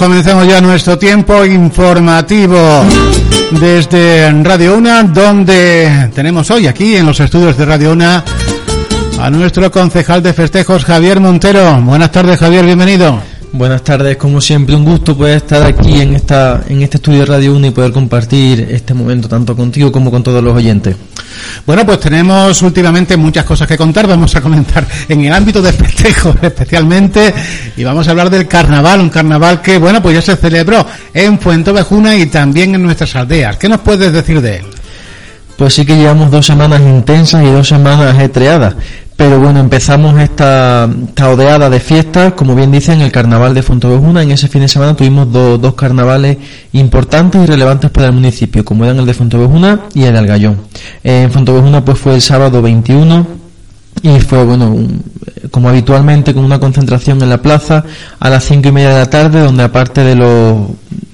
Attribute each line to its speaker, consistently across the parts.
Speaker 1: Comenzamos ya nuestro tiempo informativo desde Radio Una, donde tenemos hoy aquí en los estudios de Radio Una a nuestro concejal de festejos Javier Montero. Buenas tardes Javier, bienvenido.
Speaker 2: Buenas tardes, como siempre, un gusto poder estar aquí en esta en este estudio de Radio 1 y poder compartir este momento tanto contigo como con todos los oyentes.
Speaker 1: Bueno, pues tenemos últimamente muchas cosas que contar. Vamos a comentar en el ámbito de festejos especialmente y vamos a hablar del carnaval, un carnaval que, bueno, pues ya se celebró en Fuentovejuna y también en nuestras aldeas. ¿Qué nos puedes decir de él?
Speaker 2: Pues sí que llevamos dos semanas intensas y dos semanas ajetreadas. Pero bueno, empezamos esta, esta odeada de fiestas, como bien dicen, el carnaval de Fontovejuna. En ese fin de semana tuvimos dos carnavales importantes y relevantes para el municipio, como eran el de Fontovejuna y el de Algallón. En Fontovejuna pues fue el sábado 21 y fue bueno como habitualmente con una concentración en la plaza a las cinco y media de la tarde donde aparte de los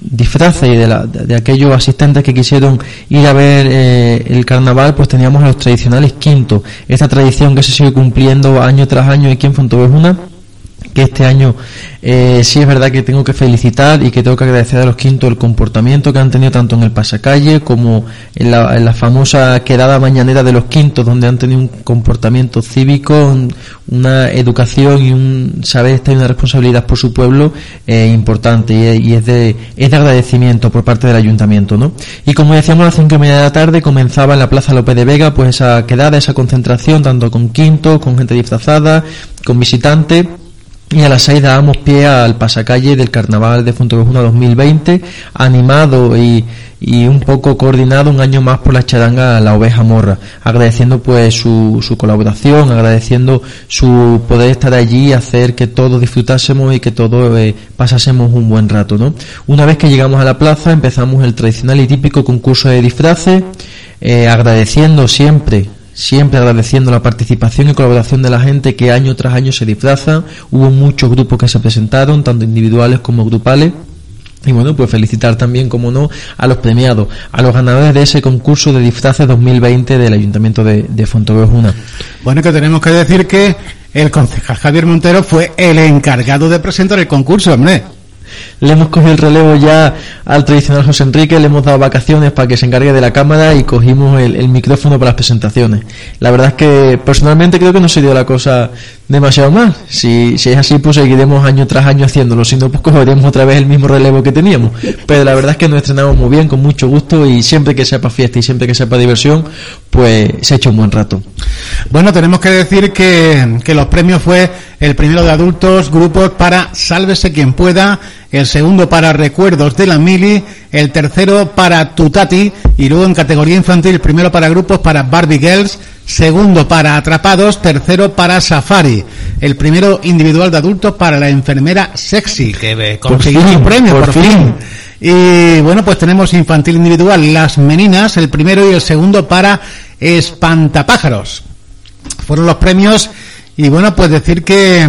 Speaker 2: disfraces y de, la, de, aquellos asistentes que quisieron ir a ver eh, el carnaval pues teníamos a los tradicionales quintos. Esta tradición que se sigue cumpliendo año tras año aquí en Fontovejuna que este año eh, sí es verdad que tengo que felicitar y que tengo que agradecer a los quintos el comportamiento que han tenido tanto en el pasacalle como en la, famosa quedada mañanera de los quintos, donde han tenido un comportamiento cívico, una educación y un saber estar y una responsabilidad por su pueblo eh, importante y, es, de, es de agradecimiento por parte del ayuntamiento. ¿no? Y como decíamos a las cinco y media de la tarde comenzaba en la Plaza López de Vega pues esa quedada, esa concentración, tanto con quintos, con gente disfrazada, con visitantes y a las seis dábamos pie al pasacalle del Carnaval de Fuenteovejuna 2020, animado y, y, un poco coordinado un año más por la charanga La Oveja Morra, agradeciendo pues su, su colaboración, agradeciendo su poder estar allí, hacer que todos disfrutásemos y que todos eh, pasásemos un buen rato, ¿no? Una vez que llegamos a la plaza empezamos el tradicional y típico concurso de disfraces, eh, agradeciendo siempre siempre agradeciendo la participación y colaboración de la gente que año tras año se disfraza. Hubo muchos grupos que se presentaron, tanto individuales como grupales. Y bueno, pues felicitar también, como no, a los premiados, a los ganadores de ese concurso de disfraces 2020 del Ayuntamiento de, de Fontobejuna.
Speaker 1: Bueno, que tenemos que decir que el concejal Javier Montero fue el encargado de presentar el concurso, hombre
Speaker 2: le hemos cogido el relevo ya al tradicional José Enrique, le hemos dado vacaciones para que se encargue de la cámara y cogimos el, micrófono para las presentaciones. La verdad es que personalmente creo que no se dio la cosa demasiado mal. Si, si es así, pues seguiremos año tras año haciéndolo. Si no, pues cogeremos otra vez el mismo relevo que teníamos. Pero la verdad es que nos estrenamos muy bien, con mucho gusto y siempre que sepa fiesta y siempre que sepa diversión, pues se ha hecho un buen rato.
Speaker 1: Bueno, tenemos que decir que, que los premios fue el primero de adultos, grupos para Sálvese quien pueda, el segundo para Recuerdos de la Mili, el tercero para Tutati y luego en categoría infantil el primero para grupos para Barbie Girls, segundo para Atrapados, tercero para Safari, el primero individual de adultos para la enfermera Sexy, que consiguió un premio por, fin. Y bueno, pues tenemos infantil individual Las Meninas, el primero y el segundo para Espantapájaros. Fueron los premios y bueno, pues decir que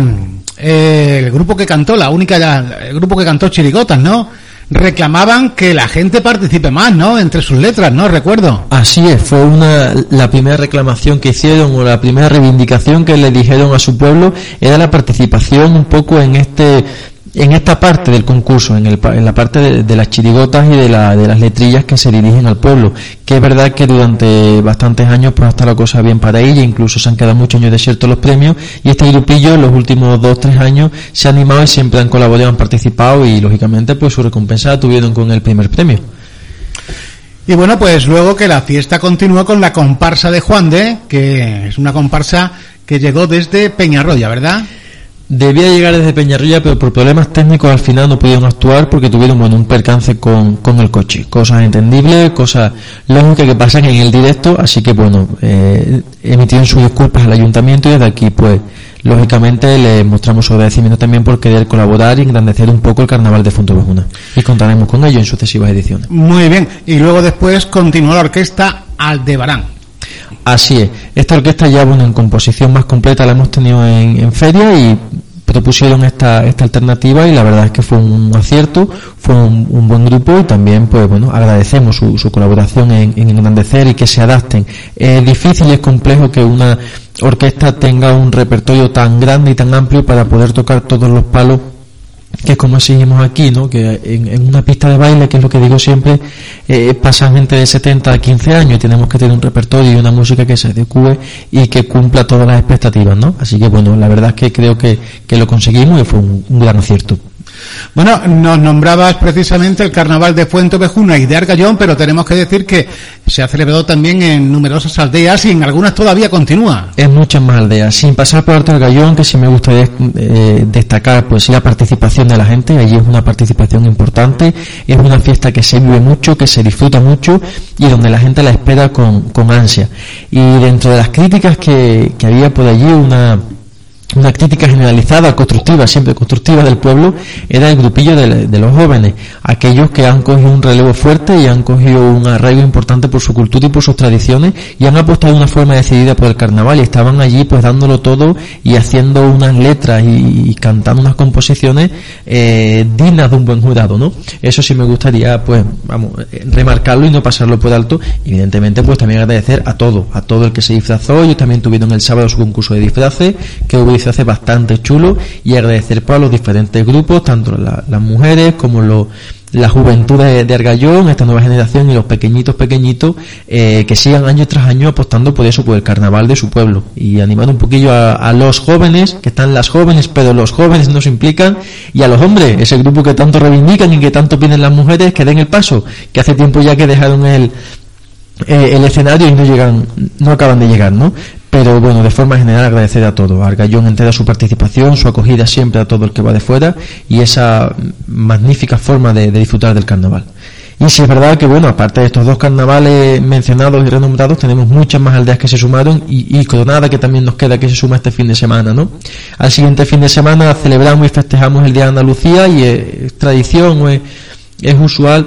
Speaker 1: eh, el grupo que cantó, la única, el grupo que cantó Chirigotas, ¿no? reclamaban que la gente participe más, ¿no? Entre sus letras, ¿no? Recuerdo.
Speaker 2: Así es, fue una la primera reclamación que hicieron o la primera reivindicación que le dijeron a su pueblo era la participación un poco en este en esta parte del concurso, en, el, en la parte de, las chirigotas y de, la, de las letrillas que se dirigen al pueblo, que es verdad que durante bastantes años pues hasta la cosa bien para ella, incluso se han quedado muchos años desiertos los premios, y este grupillo los últimos dos, tres años se ha animado y siempre han colaborado, han participado y lógicamente pues su recompensa la tuvieron con el primer premio.
Speaker 1: Y bueno, pues luego que la fiesta continuó con la comparsa de Juan de, que es una comparsa que llegó desde Peñarroya, ¿verdad?
Speaker 2: Debía llegar desde Peñarrilla, pero por problemas técnicos al final no pudieron actuar porque tuvieron bueno, un percance con, con el coche. Cosas entendibles, cosas lógicas que pasan en el directo, así que bueno, eh, emitieron sus disculpas al ayuntamiento y desde aquí pues lógicamente le mostramos su agradecimiento también por querer colaborar y engrandecer un poco el carnaval de Fontobejuna. Y contaremos con ello en sucesivas ediciones.
Speaker 1: Muy bien, y luego después continuó la orquesta Aldebarán.
Speaker 2: Así es. Esta orquesta ya, bueno, en composición más completa la hemos tenido en, feria y propusieron esta, esta alternativa y la verdad es que fue un acierto, fue un, buen grupo y también, pues bueno, agradecemos su, su colaboración en, en, engrandecer y que se adapten. Es difícil y es complejo que una orquesta tenga un repertorio tan grande y tan amplio para poder tocar todos los palos que como exigimos aquí, ¿no? que en, una pista de baile, que es lo que digo siempre, eh, pasan gente de 70 a 15 años y tenemos que tener un repertorio y una música que se adecue y que cumpla todas las expectativas, ¿no? Así que bueno, la verdad es que creo que, lo conseguimos y fue un gran acierto.
Speaker 1: Bueno, nos nombrabas precisamente el carnaval de Fuente Vejuna y de Argallón, pero tenemos que decir que se ha celebrado también en numerosas aldeas y en algunas todavía continúa.
Speaker 2: En muchas más aldeas. Sin pasar por Alto Argallón, que sí me gustaría eh, destacar, pues la participación de la gente. Allí es una participación importante. Es una fiesta que se vive mucho, que se disfruta mucho y donde la gente la espera con, con ansia. Y dentro de las críticas que, que había por allí, una una crítica generalizada, constructiva, siempre constructiva del pueblo, era el grupillo de, los jóvenes, aquellos que han cogido un relevo fuerte y han cogido un arraigo importante por su cultura y por sus tradiciones y han apostado de una forma decidida por el carnaval y estaban allí pues dándolo todo y haciendo unas letras y, cantando unas composiciones eh, dignas de un buen jurado, ¿no? Eso sí me gustaría pues, vamos, remarcarlo y no pasarlo por alto. Evidentemente pues también agradecer a todo, a todo el que se disfrazó, ellos también tuvieron el sábado su concurso de disfraces, que hubo se hace bastante chulo y agradecer por los diferentes grupos, tanto las mujeres como los la juventud de, Argallón, esta nueva generación y los pequeñitos pequeñitos eh, que sigan año tras año apostando por eso, por el carnaval de su pueblo y animar un poquillo a, los jóvenes, que están las jóvenes, pero los jóvenes no se implican y a los hombres, ese grupo que tanto reivindican y que tanto piden las mujeres, que den el paso, que hace tiempo ya que dejaron el, eh, el escenario y no llegan, no acaban de llegar, ¿no? Pero bueno, de forma general agradecer a todo. Argallón entera su participación, su acogida siempre a todo el que va de fuera y esa magnífica forma de, disfrutar del carnaval. Y si es verdad que, bueno, aparte de estos dos carnavales mencionados y renombrados, tenemos muchas más aldeas que se sumaron y, y Coronada que también nos queda que se suma este fin de semana, ¿no? Al siguiente fin de semana celebramos y festejamos el Día de Andalucía y es, tradición es, es usual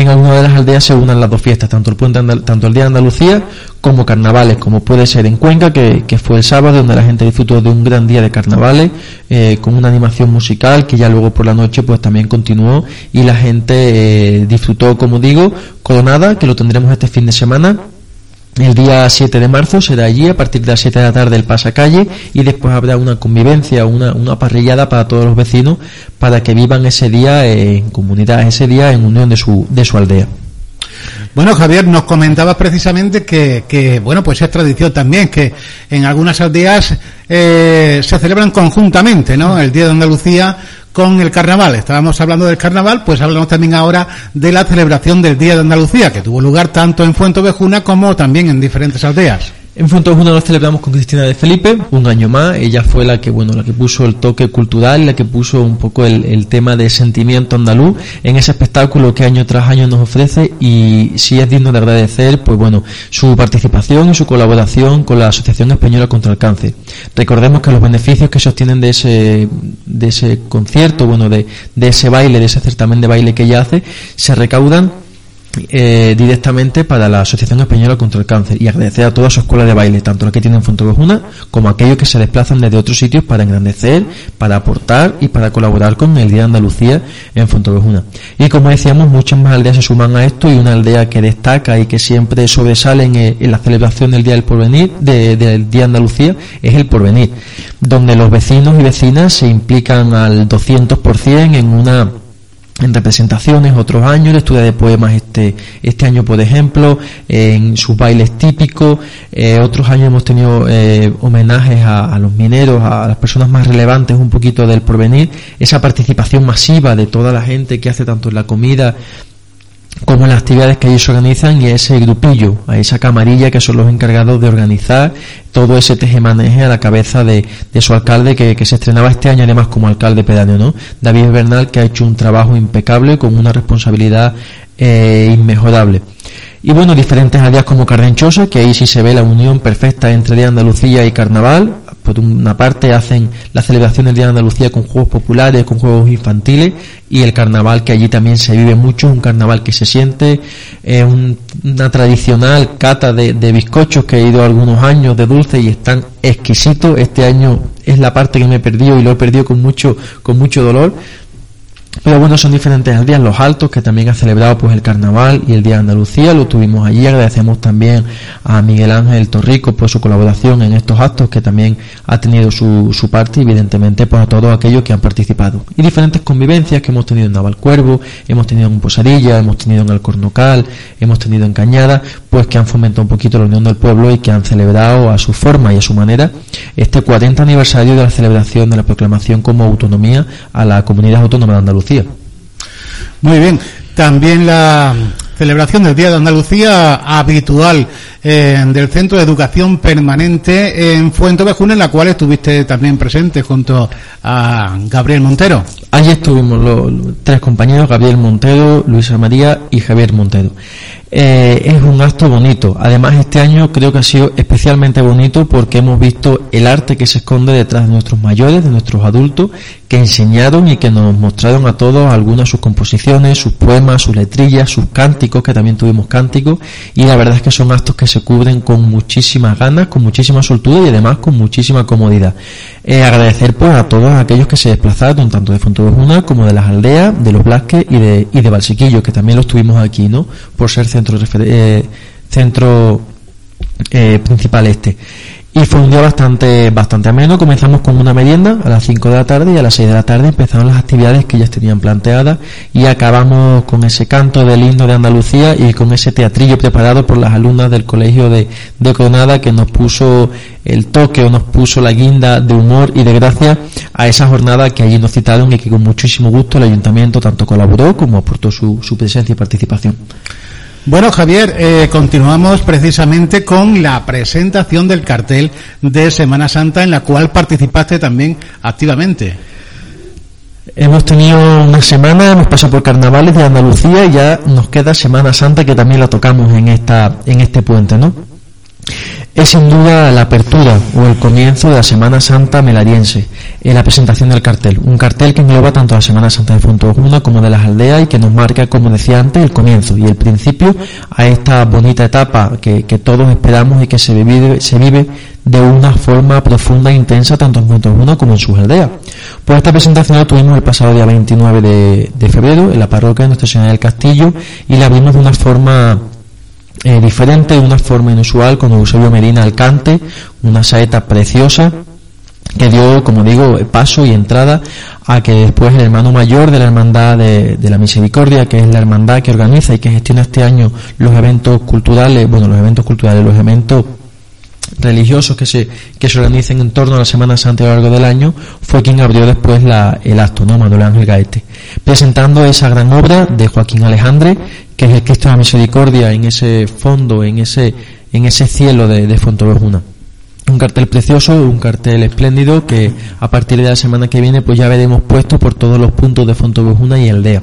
Speaker 2: en alguna de las aldeas se unan las dos fiestas, tanto el puente tanto el día de Andalucía como carnavales, como puede ser en Cuenca, que, fue el sábado, donde la gente disfrutó de un gran día de carnavales, eh, con una animación musical que ya luego por la noche pues también continuó y la gente eh, disfrutó, como digo, Coronada, que lo tendremos este fin de semana, el día 7 de marzo será allí a partir de las 7 de la tarde el pasacalle y después habrá una convivencia, una, una parrillada para todos los vecinos para que vivan ese día en comunidad, ese día en unión de su, de su aldea.
Speaker 1: Bueno, Javier, nos comentabas precisamente que, que, bueno, pues es tradición también que en algunas aldeas eh, se celebran conjuntamente, ¿no? El Día de Andalucía con el carnaval. Estábamos hablando del carnaval, pues hablamos también ahora de la celebración del Día de Andalucía, que tuvo lugar tanto en Fuente Vejuna como también en diferentes aldeas.
Speaker 2: En Fuentojuna nos celebramos con Cristina de Felipe, un año más. Ella fue la que, bueno, la que puso el toque cultural, la que puso un poco el, tema de sentimiento andaluz en ese espectáculo que año tras año nos ofrece y sí es digno de agradecer, pues bueno, su participación y su colaboración con la Asociación Española contra el Cáncer. Recordemos que los beneficios que se obtienen de ese, de ese concierto, bueno, de, de ese baile, de ese certamen de baile que ella hace, se recaudan eh, directamente para la Asociación Española contra el Cáncer y agradecer a toda su escuela de baile, tanto la que tienen en Fontobejuna como aquellos que se desplazan desde otros sitios para engrandecer, para aportar y para colaborar con el Día de Andalucía en Fontobejuna. Y como decíamos, muchas más aldeas se suman a esto y una aldea que destaca y que siempre sobresale en, eh, la celebración del Día del Porvenir, del Día de Andalucía, es el Porvenir, donde los vecinos y vecinas se implican al 200% en una en representaciones otros años, estudia de poemas este, este año, por ejemplo, en sus bailes típicos, eh, otros años hemos tenido eh, homenajes a, los mineros, a las personas más relevantes un poquito del porvenir, esa participación masiva de toda la gente que hace tanto en la comida como las actividades que ellos organizan y a ese grupillo, a esa camarilla que son los encargados de organizar todo ese tejemaneje a la cabeza de, su alcalde que, se estrenaba este año además como alcalde pedáneo, ¿no? David Bernal que ha hecho un trabajo impecable con una responsabilidad eh, inmejorable. Y bueno, diferentes áreas como Cardenchosa, que ahí sí se ve la unión perfecta entre de Andalucía y Carnaval, por una parte hacen la celebración del Día de Andalucía con juegos populares, con juegos infantiles y el carnaval que allí también se vive mucho, un carnaval que se siente, eh, una tradicional cata de, bizcochos que he ido algunos años de dulce y están exquisitos. Este año es la parte que me he perdido y lo he perdido con mucho, con mucho dolor Pero bueno, son diferentes aldeas, los altos, que también ha celebrado pues el carnaval y el Día de Andalucía, lo tuvimos allí, agradecemos también a Miguel Ángel Torrico por su colaboración en estos actos, que también ha tenido su, su parte, evidentemente, por todos aquellos que han participado. Y diferentes convivencias que hemos tenido en Navalcuervo, hemos tenido en Posadilla, hemos tenido en Alcornocal, hemos tenido en Cañada, pues que han fomentado un poquito la unión del pueblo y que han celebrado a su forma y a su manera este 40 aniversario de la celebración de la proclamación como autonomía a la comunidad autónoma de Andalucía.
Speaker 1: Muy bien. También la celebración del Día de Andalucía habitual eh, del Centro de Educación Permanente en Fuentevejuna, en la cual estuviste también presente junto a Gabriel Montero.
Speaker 2: Allí estuvimos los, tres compañeros, Gabriel Montero, Luisa María y Javier Montero. Eh, es un acto bonito. Además, este año creo que ha sido especialmente bonito porque hemos visto el arte que se esconde detrás de nuestros mayores, de nuestros adultos, que enseñaron y que nos mostraron a todos algunas de sus composiciones, sus poemas, sus letrillas, sus cánticos, que también tuvimos cánticos, y la verdad es que son actos que se cubren con muchísimas ganas, con muchísima soltura y además con muchísima comodidad. Eh, agradecer pues a todos aquellos que se desplazaron, tanto de Fontobejuna como de las aldeas, de los Blasques y de, y de que también los tuvimos aquí, ¿no? Por ser centro, eh, centro eh, principal este. Y fue un día bastante, bastante ameno. Comenzamos con una merienda a las 5 de la tarde y a las 6 de la tarde empezaron las actividades que ellas tenían planteadas y acabamos con ese canto del himno de Andalucía y con ese teatrillo preparado por las alumnas del colegio de, de Granada que nos puso el toque o nos puso la guinda de humor y de gracia a esa jornada que allí nos citaron y que con muchísimo gusto el ayuntamiento tanto colaboró como aportó su, su presencia y participación.
Speaker 1: Bueno, Javier, eh, continuamos precisamente con la presentación del cartel de Semana Santa en la cual participaste también activamente.
Speaker 2: Hemos tenido una semana, hemos pasado por carnavales de Andalucía y ya nos queda Semana Santa que también la tocamos en esta en este puente, ¿no? Es sin duda la apertura o el comienzo de la Semana Santa melariense, en la presentación del cartel. Un cartel que engloba tanto la Semana Santa de Fontoguna como de las aldeas y que nos marca, como decía antes, el comienzo y el principio a esta bonita etapa que, todos esperamos y que se vive, se vive de una forma profunda e intensa tanto en Fontoguna como en sus aldeas. Pues esta presentación la tuvimos el pasado día 29 de, de febrero en la parroquia de Nuestra Señora del Castillo y la vimos de una forma eh, diferente, de una forma inusual, con Eusebio Medina al cante, una saeta preciosa que dio, como digo, paso y entrada a que después el hermano mayor de la Hermandad de, la Misericordia, que es la hermandad que organiza y que gestiona este año los eventos culturales, bueno, los eventos culturales, los eventos religiosos que se, que se organicen en torno a la Semana Santa a lo largo del año, fue quien abrió después la, el acto, ¿no? Manuel Ángel Gaete, presentando esa gran obra de Joaquín Alejandre, que es el Cristo de la Misericordia en ese fondo, en ese, en ese cielo de, de Fontobejuna. Un cartel precioso, un cartel espléndido que a partir de la semana que viene pues ya veremos puesto por todos los puntos de Fontobejuna y Aldea.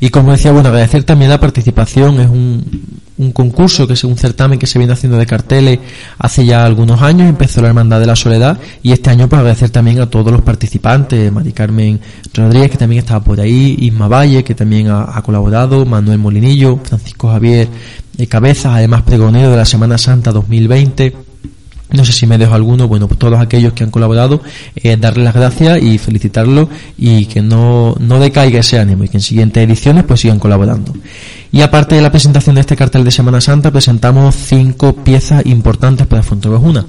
Speaker 2: Y como decía, bueno, agradecer también la participación, es un, un concurso que es un certamen que se viene haciendo de carteles hace ya algunos años, empezó la Hermandad de la Soledad y este año pues agradecer también a todos los participantes, Mari Carmen Rodríguez que también estaba por ahí, Isma Valle que también ha, colaborado, Manuel Molinillo, Francisco Javier de Cabezas, además pregonero de la Semana Santa 2020 no sé si me dejo alguno, bueno, pues todos aquellos que han colaborado, eh, darles las gracias y felicitarlos y que no, no decaiga ese ánimo y que en siguientes ediciones pues sigan colaborando. Y aparte de la presentación de este cartel de Semana Santa, presentamos cinco piezas importantes para Fontevejuna.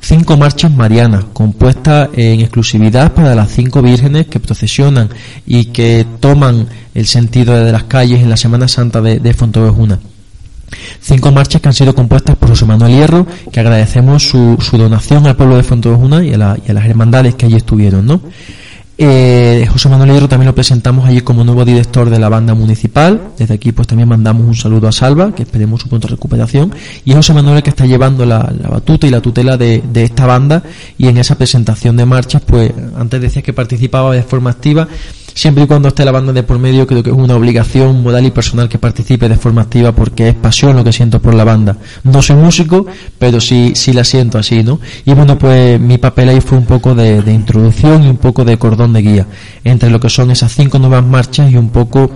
Speaker 2: Cinco marchas marianas, compuestas en exclusividad para las cinco vírgenes que procesionan y que toman el sentido de las calles en la Semana Santa de, de Fontevejuna. Cinco marchas que han sido compuestas por José Manuel Hierro, que agradecemos su, donación al pueblo de Fontevejuna y, a y a las hermandades que allí estuvieron, ¿no? Eh, José Manuel Hierro también lo presentamos allí como nuevo director de la banda municipal. Desde aquí pues también mandamos un saludo a Salva, que esperemos su pronta recuperación. Y es José Manuel el que está llevando la, batuta y la tutela de, de, esta banda. Y en esa presentación de marchas, pues antes decía que participaba de forma activa siempre y cuando esté la banda de por medio, creo que es una obligación moral y personal que participe de forma activa porque es pasión lo que siento por la banda. No soy músico, pero sí, sí la siento así, ¿no? Y bueno, pues mi papel ahí fue un poco de, introducción y un poco de cordón de guía entre lo que son esas cinco nuevas marchas y un poco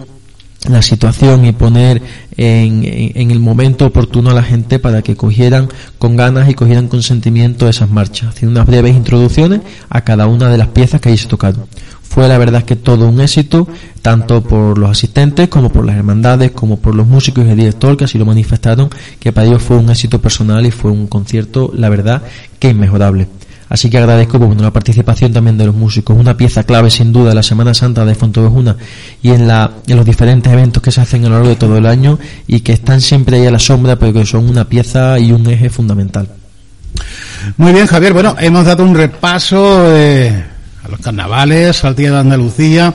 Speaker 2: la situación y poner en, en, el momento oportuno a la gente para que cogieran con ganas y cogieran con sentimiento esas marchas, haciendo unas breves introducciones a cada una de las piezas que ahí se tocaron. Fue la verdad que todo un éxito, tanto por los asistentes como por las hermandades, como por los músicos y el director que así lo manifestaron, que para ellos fue un éxito personal y fue un concierto, la verdad, que inmejorable. Así que agradezco pues, bueno, la participación también de los músicos, una pieza clave sin duda en la Semana Santa de Fontevejuna y en, la, en los diferentes eventos que se hacen a lo largo de todo el año y que están siempre ahí a la sombra, pero que son una pieza y un eje fundamental.
Speaker 1: Muy bien, Javier. Bueno, hemos dado un repaso los carnavales, al Día de Andalucía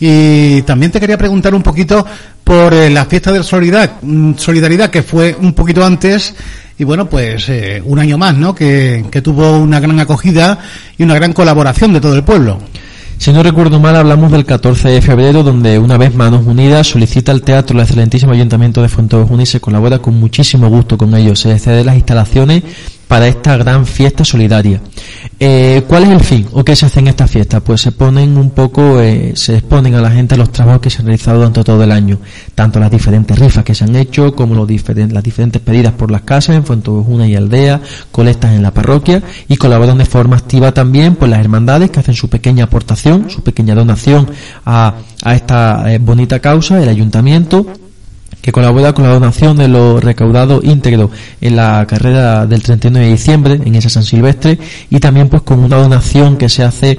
Speaker 1: y también te quería preguntar un poquito por eh, la fiesta de solidaridad, mm, solidaridad que fue un poquito antes y bueno, pues eh, un año más, ¿no? Que, tuvo una gran acogida y una gran colaboración de todo el pueblo.
Speaker 2: Si no recuerdo mal, hablamos del 14 de febrero, donde una vez Manos Unidas solicita al teatro el excelentísimo Ayuntamiento de Fuenteovejuna y se colabora con muchísimo gusto con ellos. Se excede las instalaciones para esta gran fiesta solidaria. Eh, ¿Cuál es el fin o qué se hace en esta fiesta? Pues se ponen un poco, eh, se exponen a la gente los trabajos que se han realizado durante todo el año, tanto las diferentes rifas que se han hecho como los las diferentes pedidas por las casas en Fuentojuna y Aldea, colectas en la parroquia y colaboran de forma activa también pues las hermandades que hacen su pequeña aportación, su pequeña donación a, a esta eh, bonita causa, el ayuntamiento que colabora con la donación de lo recaudado íntegro en la carrera del 31 de diciembre en esa San Silvestre y también pues con una donación que se hace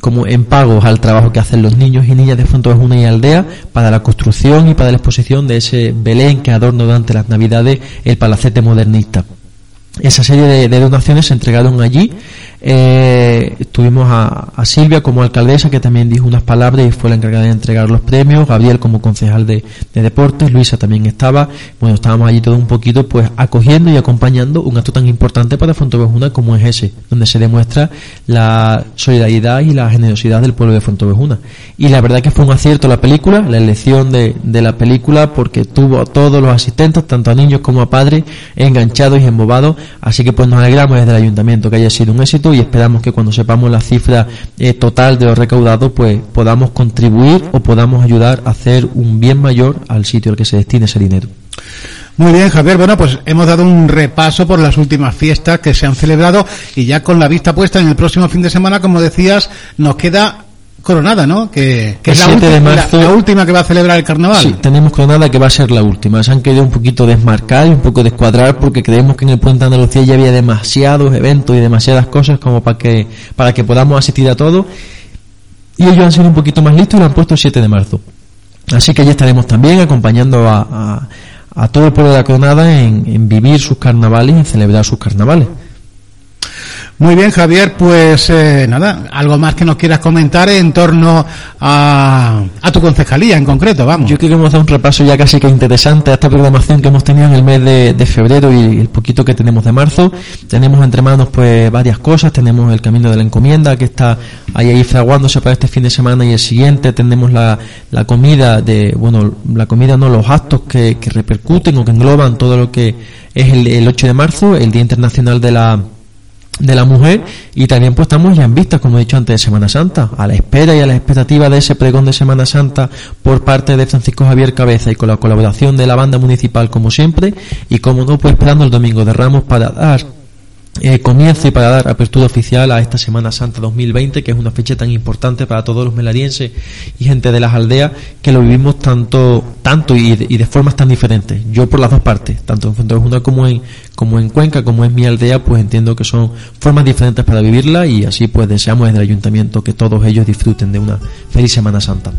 Speaker 2: como en pagos al trabajo que hacen los niños y niñas de Fuentejuna y Aldea para la construcción y para la exposición de ese Belén que adorna durante las Navidades el palacete modernista. Esa serie de donaciones se entregaron allí eh, tuvimos a, Silvia como alcaldesa que también dijo unas palabras y fue la encargada de entregar los premios, Gabriel como concejal de, deportes, Luisa también estaba, bueno, estábamos allí todo un poquito pues acogiendo y acompañando un acto tan importante para Fontevejuna como es ese, donde se demuestra la solidaridad y la generosidad del pueblo de Fontevejuna. Y la verdad que fue un acierto la película, la elección de, de la película porque tuvo a todos los asistentes, tanto a niños como a padres, enganchados y embobados, así que pues nos alegramos desde el ayuntamiento que haya sido un éxito y esperamos que cuando sepamos la cifra eh, total de los recaudados pues podamos contribuir o podamos ayudar a hacer un bien mayor al sitio al que se destine ese dinero.
Speaker 1: Muy bien, Javier. Bueno, pues hemos dado un repaso por las últimas fiestas que se han celebrado y ya con la vista puesta en el próximo fin de semana, como decías, nos queda Coronada, ¿no? Que, es la, última, que va a celebrar el carnaval.
Speaker 2: Sí, tenemos Coronada que va a ser la última. Se han querido un poquito desmarcar y un poco descuadrar porque creemos que en el Puente de Andalucía ya había demasiados eventos y demasiadas cosas como para que, para que podamos asistir a todo. Y ellos han sido un poquito más listos y lo han puesto el 7 de marzo. Así que ya estaremos también acompañando a, a, todo el pueblo de la Coronada en, en vivir sus carnavales y en celebrar sus carnavales.
Speaker 1: Muy bien, Javier, pues eh, nada, algo más que nos quieras comentar en torno a, a tu concejalía en concreto, vamos.
Speaker 2: Yo creo que hemos dado un repaso ya casi que interesante a esta programación que hemos tenido en el mes de, febrero y el poquito que tenemos de marzo. Tenemos entre manos pues varias cosas, tenemos el camino de la encomienda que está ahí, fraguándose para este fin de semana y el siguiente, tenemos la, la comida de, bueno, la comida no, los actos que, que repercuten o que engloban todo lo que es el, el 8 de marzo, el Día Internacional de la de la mujer. Y también pues estamos ya en vista, como he dicho antes, de Semana Santa, a la espera y a la expectativa de ese pregón de Semana Santa por parte de Francisco Javier Cabeza y con la colaboración de la banda municipal como siempre y como no pues esperando el Domingo de Ramos para dar eh, comienzo y para dar apertura oficial a esta Semana Santa 2020, que es una fecha tan importante para todos los melarienses y gente de las aldeas que lo vivimos tanto, tanto y de, formas tan diferentes. Yo por las dos partes, tanto en Fuenteovejuna como en, como en Cuenca, como en mi aldea, pues entiendo que son formas diferentes para vivirla y así pues deseamos desde el ayuntamiento que todos ellos disfruten de una feliz Semana Santa.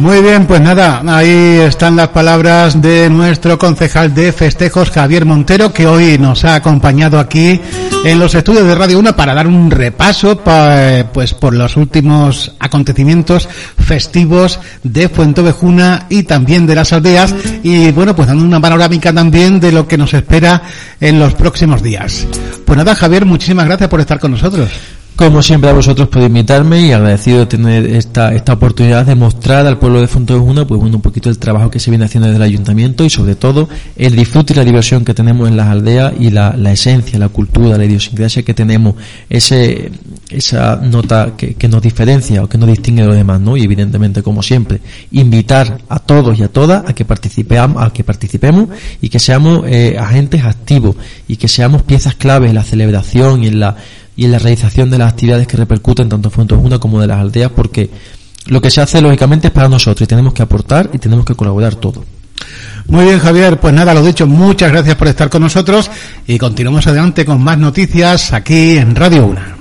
Speaker 1: Muy bien, pues nada, ahí están las palabras de nuestro concejal de festejos, Javier Montero, que hoy nos ha acompañado aquí en los estudios de Radio 1 para dar un repaso pues por los últimos acontecimientos festivos de Fuentovejuna y también de las aldeas y bueno, pues dando una panorámica también de lo que nos espera en los próximos días. Pues nada, Javier, muchísimas gracias por estar con nosotros.
Speaker 2: Como siempre a vosotros por invitarme y agradecido de tener esta, esta oportunidad de mostrar al pueblo de Fontejuna pues bueno, un poquito el trabajo que se viene haciendo desde el ayuntamiento y sobre todo el disfrute y la diversión que tenemos en las aldeas y la, la esencia, la cultura, la idiosincrasia que tenemos, ese, esa nota que, que, nos diferencia o que nos distingue de los demás, ¿no? Y evidentemente, como siempre, invitar a todos y a todas a que participemos, a que participemos y que seamos eh, agentes activos y que seamos piezas claves en la celebración y en la y en la realización de las actividades que repercuten tanto en Fuentejuna como de las aldeas, porque lo que se hace lógicamente es para nosotros y tenemos que aportar y tenemos que colaborar todo.
Speaker 1: Muy bien, Javier. Pues nada, lo dicho, muchas gracias por estar con nosotros y continuamos adelante con más noticias aquí en Radio Una.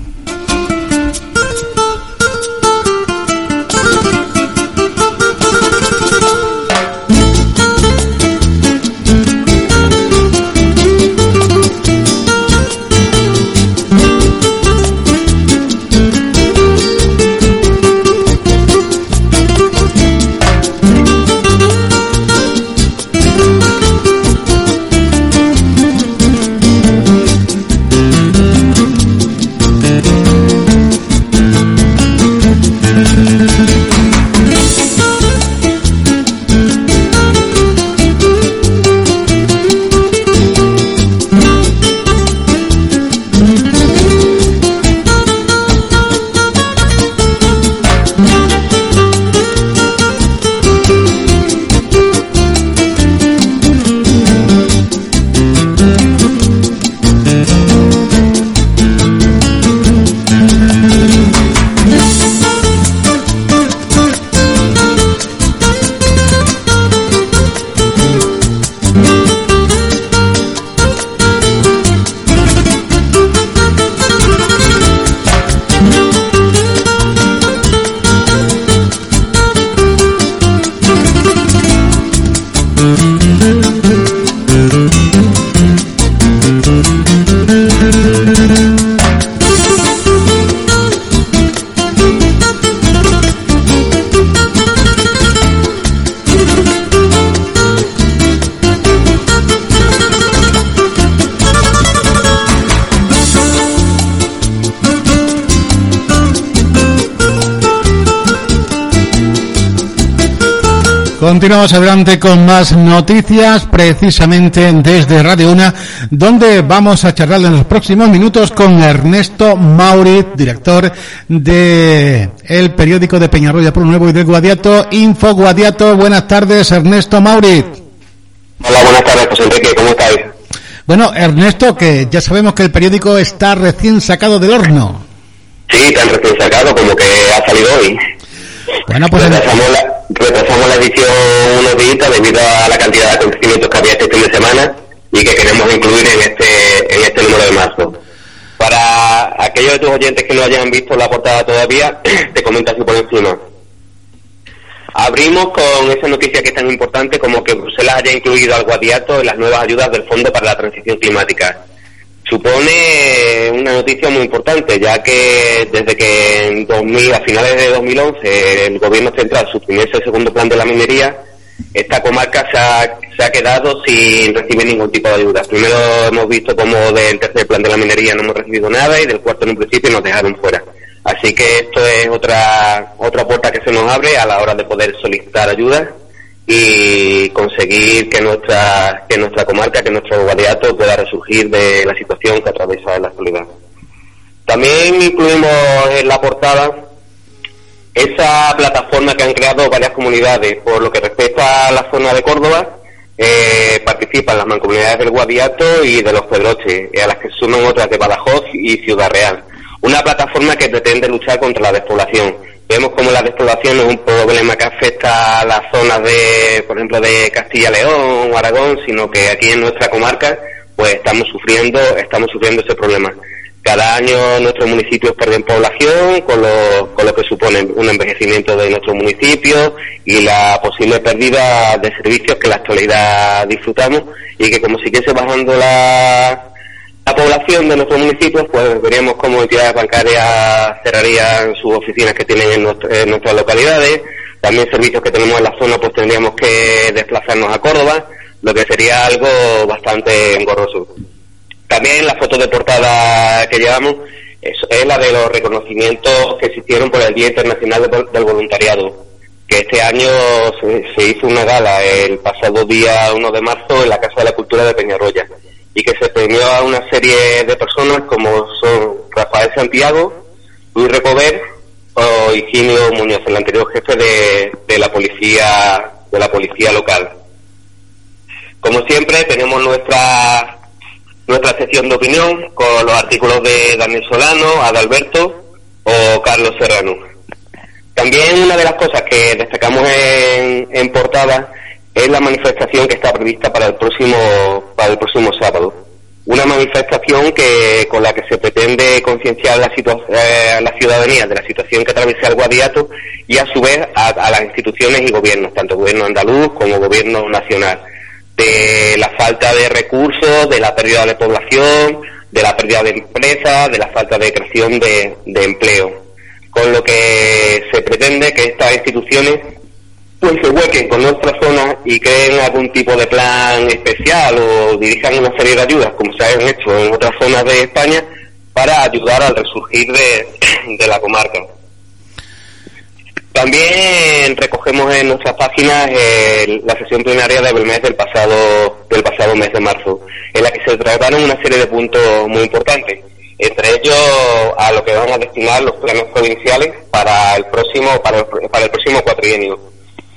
Speaker 1: Continuamos adelante con más noticias, precisamente desde Radio Una, donde vamos a charlar en los próximos minutos con Ernesto Mauri, director de el periódico de Peñarroya Pro Nuevo y de Guadiato, Info Guadiato. Buenas tardes, Ernesto Mauri.
Speaker 3: Hola, buenas tardes, José Enrique, ¿cómo estáis?
Speaker 1: Bueno, Ernesto, que ya sabemos que el periódico está recién sacado del horno.
Speaker 3: Sí, tan recién sacado como que ha salido hoy.
Speaker 1: Bueno, pues...
Speaker 3: retrasamos la edición unos días debido a la cantidad de acontecimientos que había este fin de semana y que queremos incluir en este, en este número de marzo. Para aquellos de tus oyentes que no hayan visto la portada todavía, te comento así por encima. Abrimos con esa noticia que es tan importante como que Bruselas haya incluido al Guadiato en las nuevas ayudas del Fondo para la Transición Climática supone una noticia muy importante, ya que desde que en 2000, a finales de 2011 el gobierno central suprimiese el segundo plan de la minería, esta comarca se ha, se ha quedado sin recibir ningún tipo de ayuda. Primero hemos visto como del tercer plan de la minería no hemos recibido nada y del cuarto en un principio nos dejaron fuera. Así que esto es otra, otra puerta que se nos abre a la hora de poder solicitar ayuda y conseguir que nuestra que nuestra comarca, que nuestro guadiato pueda resurgir de la situación que atraviesa en la actualidad. También incluimos en la portada esa plataforma que han creado varias comunidades. Por lo que respecta a la zona de Córdoba, eh, participan las mancomunidades del Guadiato y de los Pedroches, a las que suman otras de Badajoz y Ciudad Real. Una plataforma que pretende luchar contra la despoblación Vemos como la despoblación es un problema que afecta a las zonas de, por ejemplo, de Castilla-León o Aragón, sino que aquí en nuestra comarca, pues estamos sufriendo, estamos sufriendo ese problema. Cada año nuestros municipios pierden población, con lo, con lo que supone un envejecimiento de nuestros municipios y la posible pérdida de servicios que en la actualidad disfrutamos y que como siguiese bajando la, la población de nuestros municipios, pues veríamos cómo entidades bancarias cerrarían sus oficinas que tienen en, nuestras localidades. También servicios que tenemos en la zona, pues tendríamos que desplazarnos a Córdoba, lo que sería algo bastante engorroso. También la foto de portada que llevamos es, la de los reconocimientos que existieron por el Día Internacional del Voluntariado, que este año se, se hizo una gala el pasado día 1 de marzo en la Casa de la Cultura de Peñarroya y que se premió a una serie de personas como son Rafael Santiago, Luis Recover o Higinio Muñoz, el anterior jefe de, de la policía de la policía local. Como siempre tenemos nuestra nuestra sección de opinión con los artículos de Daniel Solano, Adalberto o Carlos Serrano. También una de las cosas que destacamos en, en portada es la manifestación que está prevista para el próximo para el próximo sábado. Una manifestación que con la que se pretende concienciar eh, a la ciudadanía de la situación que atraviesa el Guadiato y a su vez a, las instituciones y gobiernos, tanto gobierno andaluz como gobierno nacional, de la falta de recursos, de la pérdida de población, de la pérdida de empresas, de la falta de creación de empleo. Con lo que se pretende que estas instituciones pues se huequen con nuestra zona y creen algún tipo de plan especial o dirijan una serie de ayudas, como se han hecho en otras zonas de España, para ayudar al resurgir de, de la comarca. También recogemos en nuestras páginas la sesión plenaria del mes del pasado del pasado mes de marzo, en la que se trataron una serie de puntos muy importantes, entre ellos a lo que van a destinar los planes provinciales para el próximo para el, para el próximo cuatrienio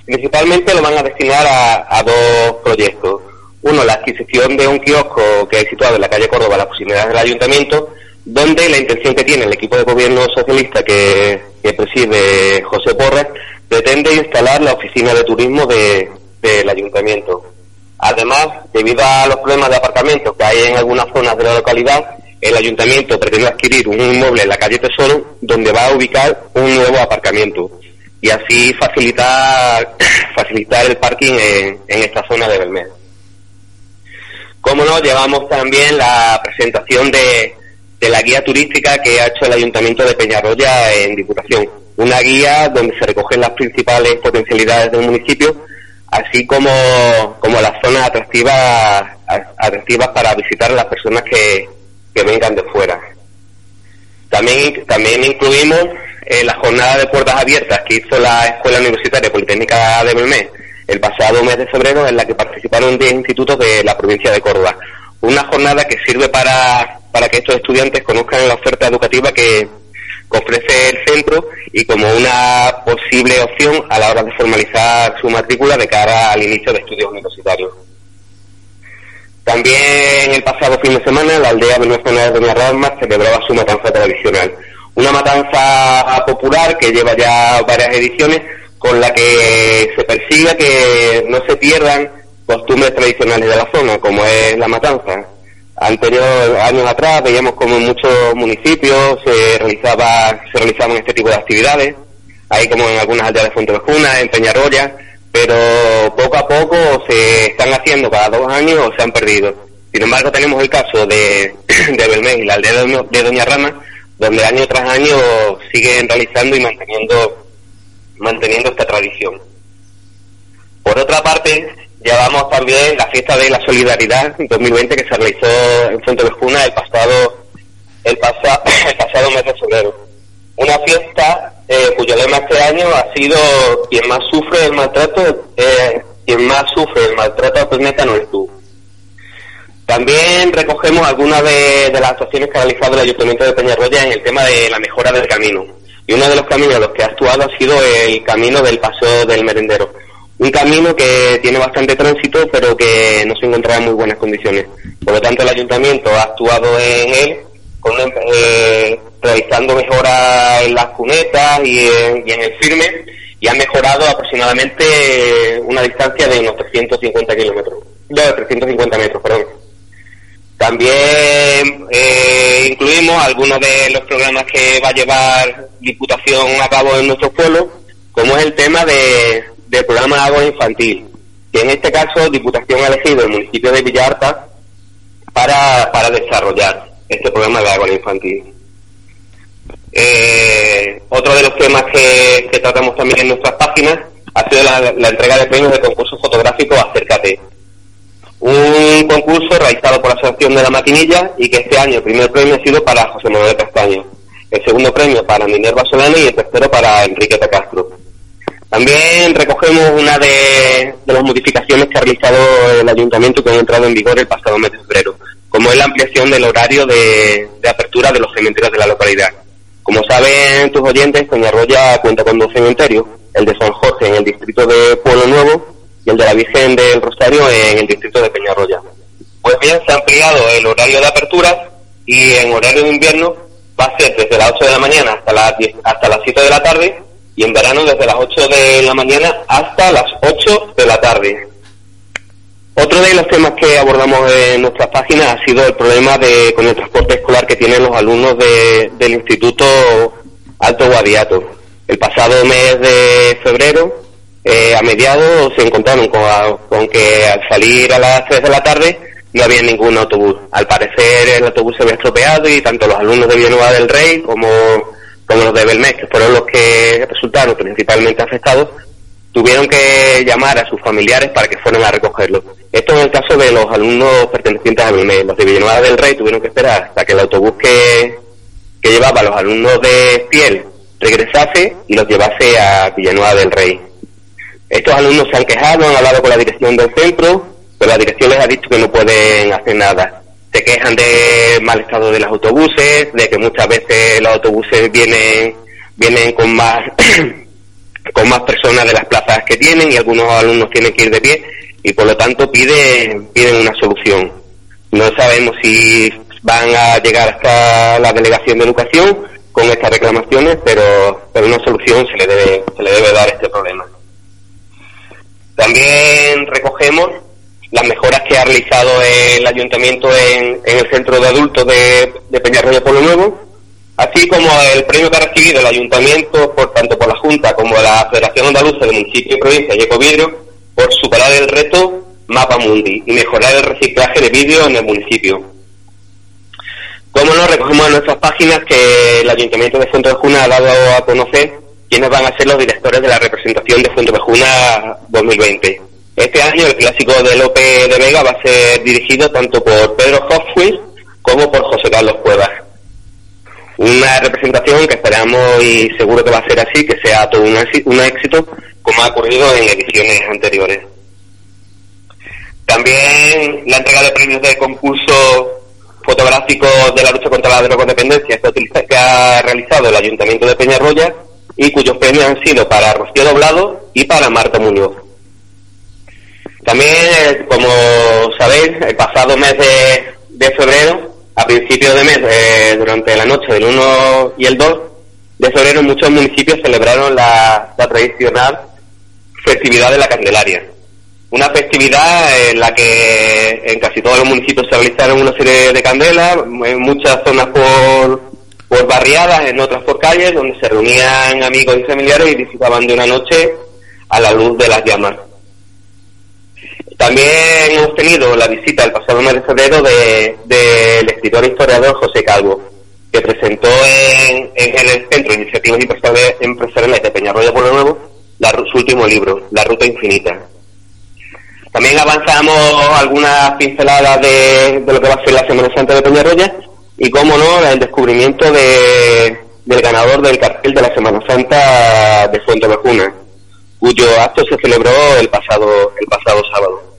Speaker 3: Principalmente lo van a destinar a, dos proyectos. Uno, la adquisición de un kiosco que es situado en la calle Córdoba, a las proximidades del ayuntamiento, donde la intención que tiene el equipo de gobierno socialista que, preside José Porras pretende instalar la oficina de turismo del ayuntamiento. Además, debido a los problemas de aparcamiento que hay en algunas zonas de la localidad, el ayuntamiento pretende adquirir un inmueble en la calle Tesoro donde va a ubicar un nuevo aparcamiento y así facilitar, facilitar el parking en, esta zona de Belmez. Como no, llevamos también la presentación de, de la guía turística que ha hecho el Ayuntamiento de Peñarroya en Diputación. Una guía donde se recogen las principales potencialidades del municipio, así como, como las zonas atractivas, atractivas para visitar a las personas que, que vengan de fuera. También, también incluimos eh, la jornada de puertas abiertas que hizo la Escuela Universitaria Politécnica de Belmé el pasado mes de febrero, en la que participaron 10 institutos de la provincia de Córdoba. Una jornada que sirve para, para que estos estudiantes conozcan la oferta educativa que, ofrece el centro y como una posible opción a la hora de formalizar su matrícula de cara al inicio de estudios universitarios. También el pasado fin de semana la aldea venezolana de Doña Rama celebraba su matanza tradicional una matanza popular que lleva ya varias ediciones con la que se persigue que no se pierdan costumbres tradicionales de la zona, como es la matanza. Anterior años atrás veíamos como en muchos municipios se realizaba se realizaban este tipo de actividades, ahí como en algunas aldeas de Fuentevejuna, en Peñarroya, pero poco a poco se están haciendo cada dos años o se han perdido. Sin embargo, tenemos el caso de, de Belmés y la aldea de Doña Rama, donde año tras año siguen realizando y manteniendo, manteniendo esta tradición. Por otra parte, llevamos también la fiesta de la solidaridad 2020 que se realizó en Fuente Juna el pasado, el, pasado el pasado mes de febrero. Una fiesta eh, cuyo lema este año ha sido quien más sufre el maltrato, eh, quien más sufre el maltrato al planeta no es tú. También recogemos algunas de, las actuaciones que ha realizado el Ayuntamiento de Peñarroya en el tema de la mejora del camino. Y uno de los caminos en los que ha actuado ha sido el camino del Paso del Merendero. Un camino que tiene bastante tránsito, pero que no se encontraba en muy buenas condiciones. Por lo tanto, el Ayuntamiento ha actuado en él, con, eh, realizando mejoras en las cunetas y en, y en el firme, y ha mejorado aproximadamente una distancia de unos 350 kilómetros. De 350 metros, perdón. También eh, incluimos algunos de los programas que va a llevar Diputación a cabo en nuestro pueblo, como es el tema de, del programa agua infantil, que en este caso Diputación ha elegido el municipio de Villarta para, para desarrollar este programa de agua infantil. Eh, otro de los temas que, tratamos también en nuestras páginas ha sido la, la entrega de premios de concurso fotográfico Acércate, un concurso realizado por la Asociación de la Maquinilla y que este año el primer premio ha sido para José Manuel Castaño, el segundo premio para Minerva Solana y el tercero para Enrique Castro. También recogemos una de, las modificaciones que ha realizado el ayuntamiento que han entrado en vigor el pasado mes de febrero, como es la ampliación del horario de, apertura de los cementerios de la localidad. Como saben tus oyentes, Peñarroya cuenta con dos cementerios, el de San Jorge en el distrito de Pueblo Nuevo de la Virgen del Rosario en el distrito de Peñarroya. Pues bien, se ha ampliado el horario de apertura y en horario de invierno va a ser desde las 8 de la mañana hasta las, hasta las 7 de la tarde y en verano desde las 8 de la mañana hasta las 8 de la tarde. Otro de los temas que abordamos en nuestras páginas ha sido el problema de, con el transporte escolar que tienen los alumnos del Instituto Alto Guadiato. El pasado mes de febrero, eh, a mediados, se encontraron con, que al salir a las 3 de la tarde no había ningún autobús. Al parecer el autobús se había estropeado y tanto los alumnos de Villanueva del Rey como, como los de Belmez, que fueron los que resultaron principalmente afectados, tuvieron que llamar a sus familiares para que fueran a recogerlo. Esto en el caso de los alumnos pertenecientes a Belmez. Los de Villanueva del Rey tuvieron que esperar hasta que el autobús que, que llevaba a los alumnos de Piel regresase y los llevase a Villanueva del Rey. Estos alumnos se han quejado, han hablado con la dirección del centro, pero la dirección les ha dicho que no pueden hacer nada. Se quejan de mal estado de los autobuses, de que muchas veces los autobuses vienen, vienen con más con más personas de las plazas que tienen y algunos alumnos tienen que ir de pie y por lo tanto piden, piden una solución. No sabemos si van a llegar hasta la delegación de educación con estas reclamaciones, pero, pero una solución se le debe, se le debe dar este problema. También recogemos las mejoras que ha realizado el ayuntamiento en, el centro de adultos de, de Peñarroya Pueblo Nuevo, así como el premio que ha recibido el ayuntamiento, por tanto por la Junta como la Federación Andaluza de Municipio y Provincia y Ecovidrio, por superar el reto Mapa Mundi y mejorar el reciclaje de vídeo en el municipio. Como no, recogemos en nuestras páginas que el Ayuntamiento de Fuente de Juna ha dado a conocer quiénes van a ser los directores de la representación de Fuente de Juna 2020. Este año el clásico de Lope de Vega va a ser dirigido tanto por Pedro Hofwitz como por José Carlos Cuevas. Una representación que esperamos y seguro que va a ser así, que sea todo un éxito, como ha ocurrido en ediciones anteriores. También la entrega de premios de concurso fotográfico de la lucha contra la drogodependencia que ha realizado el Ayuntamiento de Peñarroya y cuyos premios han sido para Rocío Doblado y para Marta Muñoz. También, eh, como sabéis, el pasado mes de, febrero, a principios de mes, eh, durante la noche del 1 y el 2 de febrero, muchos municipios celebraron la, tradicional festividad de la Candelaria. Una festividad en la que en casi todos los municipios se realizaron una serie de candelas, en muchas zonas por, por barriadas, en otras por calles, donde se reunían amigos y familiares y disfrutaban de una noche a la luz de las llamas. También hemos tenido la visita el pasado mes de febrero del escritor e historiador José Calvo, que presentó en, el Centro de Iniciativas Empresariales de Peñarroya Pueblo Nuevo su último libro, La Ruta Infinita. También avanzamos algunas pinceladas de, lo que va a ser la Semana Santa de Peñarroya y, como no, el descubrimiento del ganador del cartel de la Semana Santa de Fuente Vejuna, cuyo acto se celebró el pasado, el pasado sábado.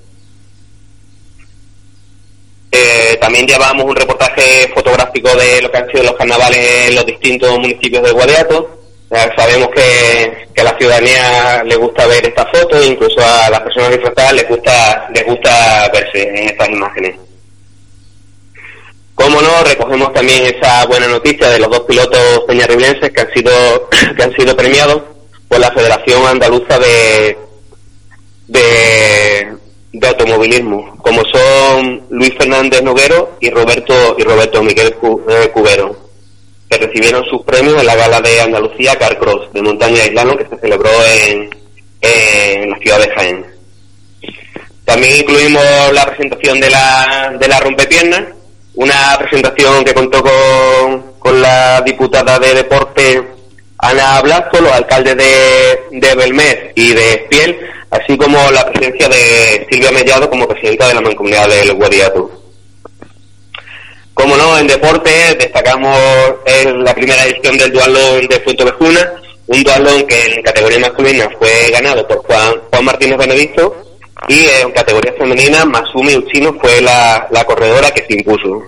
Speaker 3: Eh, también llevamos un reportaje fotográfico de lo que han sido los carnavales en los distintos municipios de Guadiato. sabemos que, a la ciudadanía le gusta ver estas fotos, incluso a las personas disfrazadas les gusta, les gusta verse en estas imágenes. Como no, recogemos también esa buena noticia de los dos pilotos peñarriblenses que han sido, que han sido premiados por la Federación Andaluza de, de, automovilismo, como son Luis Fernández Noguero y Roberto y Roberto Miguel eh, Cubero, que recibieron sus premios en la gala de Andalucía Carcross de montaña islano que se celebró en, en la ciudad de Jaén. También incluimos la presentación de la, de la rompepierna, una presentación que contó con, con la diputada de deporte Ana Blasco, los alcaldes de, de Belmez y de Espiel, así como la presencia de Silvia Mellado como presidenta de la Mancomunidad del Guadiato. Como no, en deporte destacamos la primera edición del dualón de Fuente Vejuna, un dualón que en categoría masculina fue ganado por Juan, Juan Martínez Benedicto y en categoría femenina Masumi Uchino fue la, la corredora que se impuso.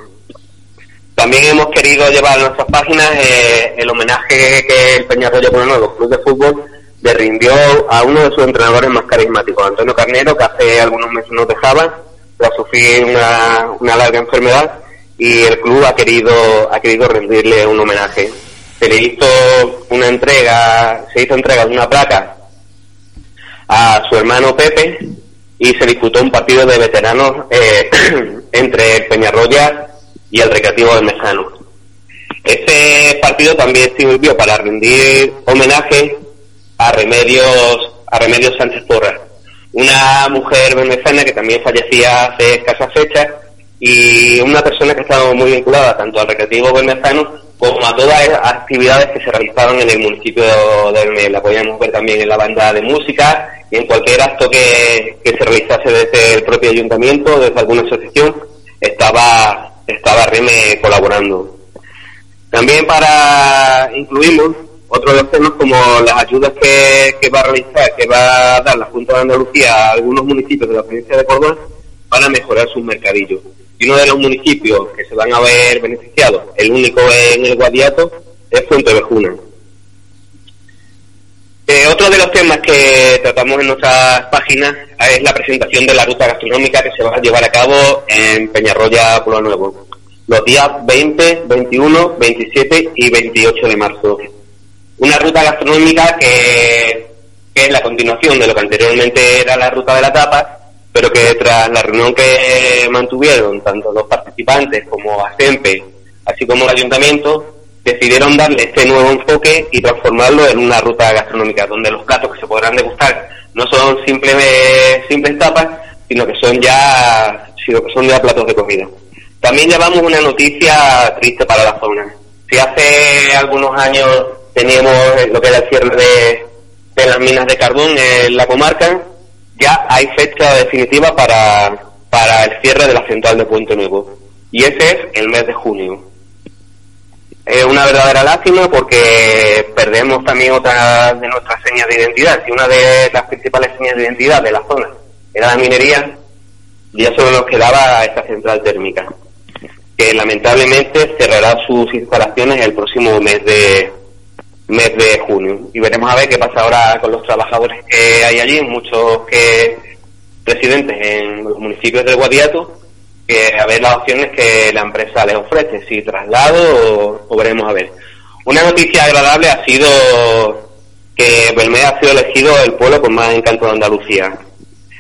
Speaker 3: También hemos querido llevar a nuestras páginas eh, el homenaje que el Peñarroya Nuevo Club de Fútbol le rindió a uno de sus entrenadores más carismáticos, Antonio Carnero, que hace algunos meses nos dejaba, tras sufrir una, una larga enfermedad y el club ha querido ha querido rendirle un homenaje. Se le hizo una entrega, se hizo entrega de una placa a su hermano Pepe y se disputó un partido de veteranos eh, entre Peñarroya y el Recreativo del Mejano. Ese partido también sirvió para rendir homenaje a Remedios a Remedios Sánchez Porras, una mujer venezolana que también fallecía hace escasas fechas y una persona que estaba muy vinculada tanto al recreativo bermezano como a todas las actividades que se realizaban en el municipio de Bermez. La podíamos ver también en la banda de música y en cualquier acto que, se realizase desde el propio ayuntamiento, desde alguna asociación, estaba, estaba Reme colaborando. También para incluimos otro de los temas como las ayudas que, que va a realizar, que va a dar la Junta de Andalucía a algunos municipios de la provincia de Córdoba para mejorar sus mercadillos y uno de los municipios que se van a ver beneficiados, el único en el Guadiato, es Fuentevejuna. Eh, otro de los temas que tratamos en nuestras páginas es la presentación de la ruta gastronómica que se va a llevar a cabo en Peñarroya Pueblo Nuevo, los días 20, 21, 27 y 28 de marzo. Una ruta gastronómica que, que es la continuación de lo que anteriormente era la ruta de la tapa, pero que tras la reunión que mantuvieron tanto los participantes como ASEMPE, así como el ayuntamiento, decidieron darle este nuevo enfoque y transformarlo en una ruta gastronómica, donde los platos que se podrán degustar no son simples, simples tapas, sino que son ya, son ya platos de comida. También llevamos una noticia triste para la zona. Si hace algunos años teníamos lo que era el cierre de las minas de carbón en la comarca, ya hay fecha definitiva para, para el cierre de la central de Puente Nuevo. Y ese es el mes de junio. Es una verdadera lástima porque perdemos también otra de nuestras señas de identidad. Si una de las principales señas de identidad de la zona era la minería, ya solo nos quedaba esta central térmica, que lamentablemente cerrará sus instalaciones el próximo mes de, mes de junio. Y veremos a ver qué pasa ahora con los trabajadores que hay allí, muchos que residentes en los municipios del Guadiato, que a ver las opciones que la empresa les ofrece, si traslado o, veremos a ver. Una noticia agradable ha sido que Belmé ha sido elegido el pueblo con más encanto de Andalucía.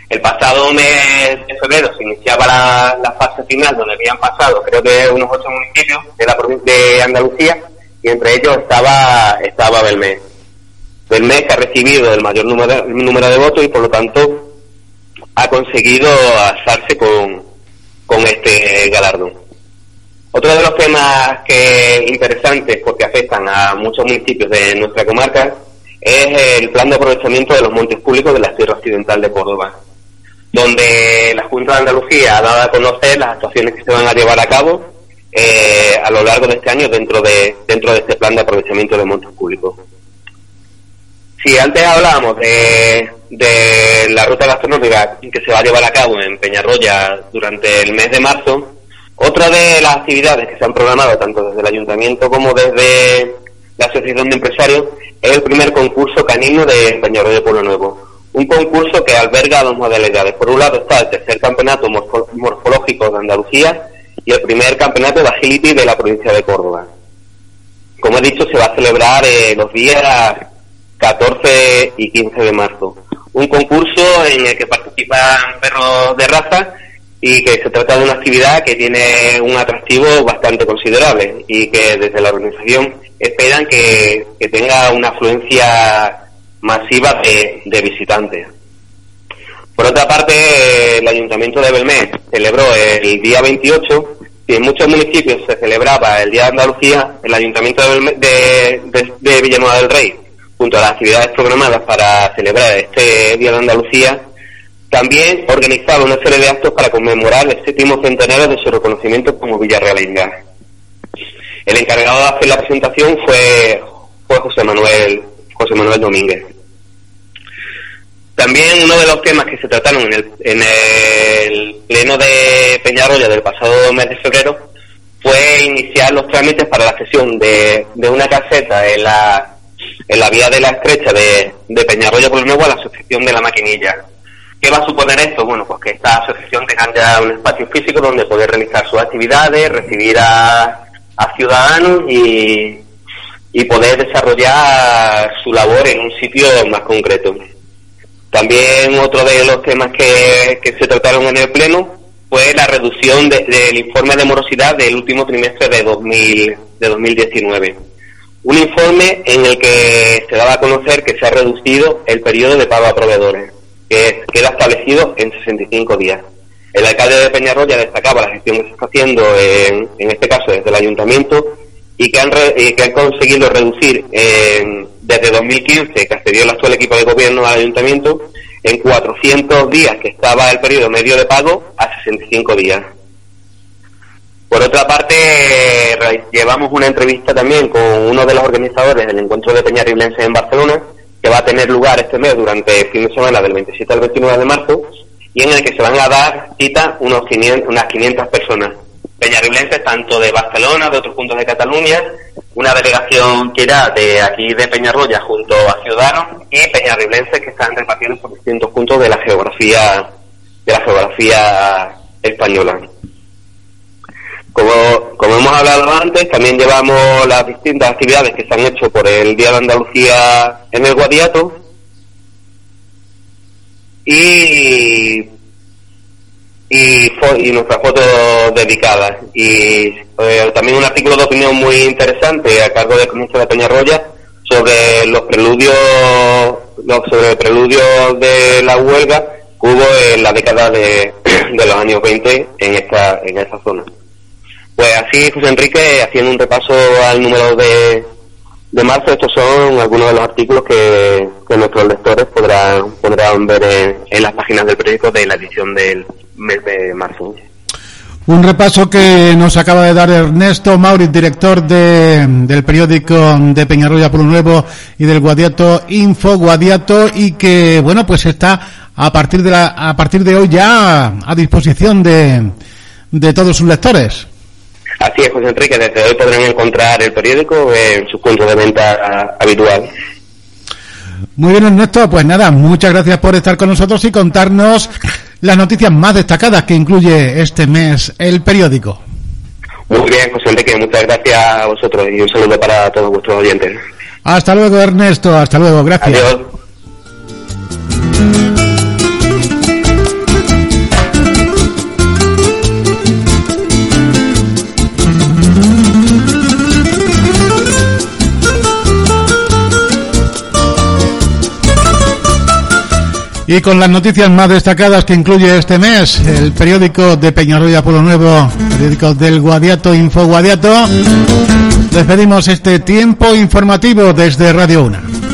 Speaker 3: El pasado mes de febrero se iniciaba la, fase final donde habían pasado creo que unos ocho municipios de la provincia de Andalucía y entre ellos estaba, estaba Belmez. Belmez que ha recibido el mayor número, número de votos y por lo tanto ha conseguido alzarse con, con este galardón. Otro de los temas que interesantes porque afectan a muchos municipios de nuestra comarca es el plan de aprovechamiento de los montes públicos de la Sierra Occidental de Córdoba, donde la Junta de Andalucía ha dado a conocer las actuaciones que se van a llevar a cabo eh, a lo largo de este año dentro de, dentro de este plan de aprovechamiento de montes públicos. Si antes hablábamos de, de la ruta gastronómica que se va a llevar a cabo en Peñarroya durante el mes de marzo, otra de las actividades que se han programado tanto desde el ayuntamiento como desde la Asociación de Empresarios es el primer concurso canino de Peñarroya Pueblo Nuevo. Un concurso que alberga dos modalidades. Por un lado está el tercer campeonato morfológico de Andalucía y el primer campeonato de agility de la provincia de Córdoba. Como he dicho, se va a celebrar eh, los días 14 y 15 de marzo. Un concurso en el que participan perros de raza y que se trata de una actividad que tiene un atractivo bastante considerable y que desde la organización esperan que, tenga una afluencia masiva de, de visitantes. Por otra parte, el Ayuntamiento de Belmez celebró el día 28, y en muchos municipios se celebraba el Día de Andalucía, el Ayuntamiento de, de, Villanueva del Rey, junto a las actividades programadas para celebrar este Día de Andalucía, también organizaba una serie de actos para conmemorar el séptimo centenario de su reconocimiento como Villarrealinga. El encargado de hacer la presentación fue, fue José Manuel, José Manuel Domínguez. También uno de los temas que se trataron en el, en el pleno de Peñarroya del pasado mes de febrero fue iniciar los trámites para la cesión de, una caseta en la, en la vía de la estrecha de, Peñarroya por Nuevo a la Asociación de la Maquinilla, ¿Qué va a suponer esto? Bueno, pues que esta asociación tenga ya un espacio físico donde poder realizar sus actividades, recibir a, ciudadanos y, poder desarrollar su labor en un sitio más concreto. También otro de los temas que, se trataron en el Pleno fue la reducción del informe de morosidad del último trimestre de, 2000, de 2019. Un informe en el que se daba a conocer que se ha reducido el periodo de pago a proveedores que queda establecido en 65 días. El alcalde de Peñarroya destacaba la gestión que se está haciendo, en, en este caso desde el ayuntamiento, y que han, que han conseguido reducir desde 2015, que accedió el actual equipo de gobierno al ayuntamiento, en 400 días, que estaba el periodo medio de pago, a 65 días. Por otra parte, llevamos una entrevista también con uno de los organizadores del encuentro de Peñarriblense en Barcelona, que va a tener lugar este mes durante el fin de semana del 27 al 29 de marzo y en el que se van a dar cita unos 500, unas 500 personas peñarriblenses tanto de Barcelona, de otros puntos de Cataluña, una delegación que irá de aquí de Peñarroya junto a Ciudadanos y peñarriblenses que están repartidos por distintos puntos de la geografía de la geografía española. Como, como hemos hablado antes, también llevamos las distintas actividades que se han hecho por el Día de Andalucía en el Guadiato. Y, y, y nuestras fotos dedicadas. Y eh, también un artículo de opinión muy interesante a cargo del Comisario de Peñarroya sobre los preludios, sobre el preludio de la huelga que hubo en la década de, de los años 20 en esta, en esa zona. Pues así, José Enrique, haciendo un repaso al número de, de marzo, estos son algunos de los artículos que, nuestros lectores podrán, podrán ver en, las páginas del periódico de la edición del mes de marzo.
Speaker 1: Un repaso que nos acaba de dar Ernesto Mauriz, director de, del periódico de Peñarroya por un Nuevo y del Guadiato Info Guadiato y que, bueno, pues está a partir de la, a partir de hoy ya a disposición de, de todos sus lectores.
Speaker 3: Así es, José Enrique, desde hoy podrán encontrar el periódico en su punto de venta habitual.
Speaker 1: Muy bien, Ernesto. Pues nada, muchas gracias por estar con nosotros y contarnos las noticias más destacadas que incluye este mes el periódico.
Speaker 3: Muy bien, José Enrique, muchas gracias a vosotros y un saludo para todos vuestros oyentes.
Speaker 1: Hasta luego, Ernesto. Hasta luego. Gracias. Adiós. Y con las noticias más destacadas que incluye este mes, el periódico de Peñarroya Pueblo Nuevo, periódico del Guadiato, Info Guadiato, despedimos este tiempo informativo desde Radio Una.